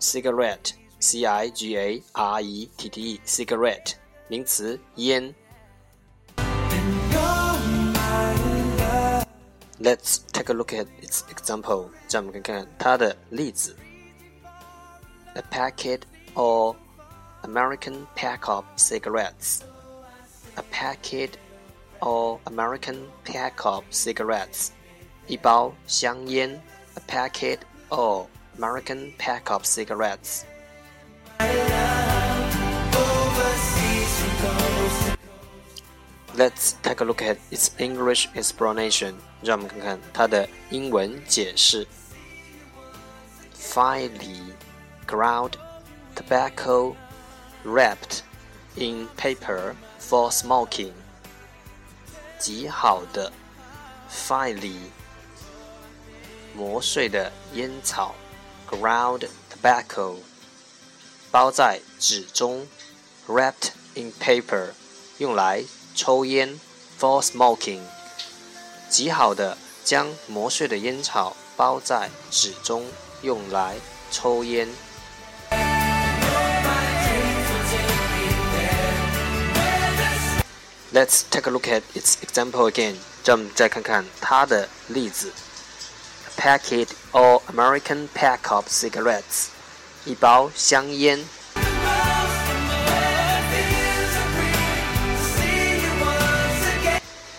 cigarette, c i g a r e t t e, cigarette 名词烟。 Oh, my love. Let's take a look at its example. 让我们看看它的例子。A packet or American pack of cigarettes. A packet or American pack of cigarettes. 一包香烟。A packet or American pack of cigarettes. Overseas from coast to Let's take a look at its English explanation. 让我们看看它的英文解释。Finely ground tobacco wrapped in paper for smoking. 极好的 finely 磨碎的烟草 ground tobacco 包在纸中 wrapped in paper 用来抽烟 for smoking 极好的将磨碎的烟草包在纸中用来抽烟。Let's take a look at its example again. 让我们再看看它的例子。 A packet or American pack of cigarettes. 一包香烟。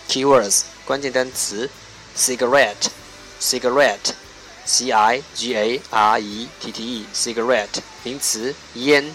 Keywords 关键单词 cigarette cigarette c i g a r e t t e cigarette 名词烟。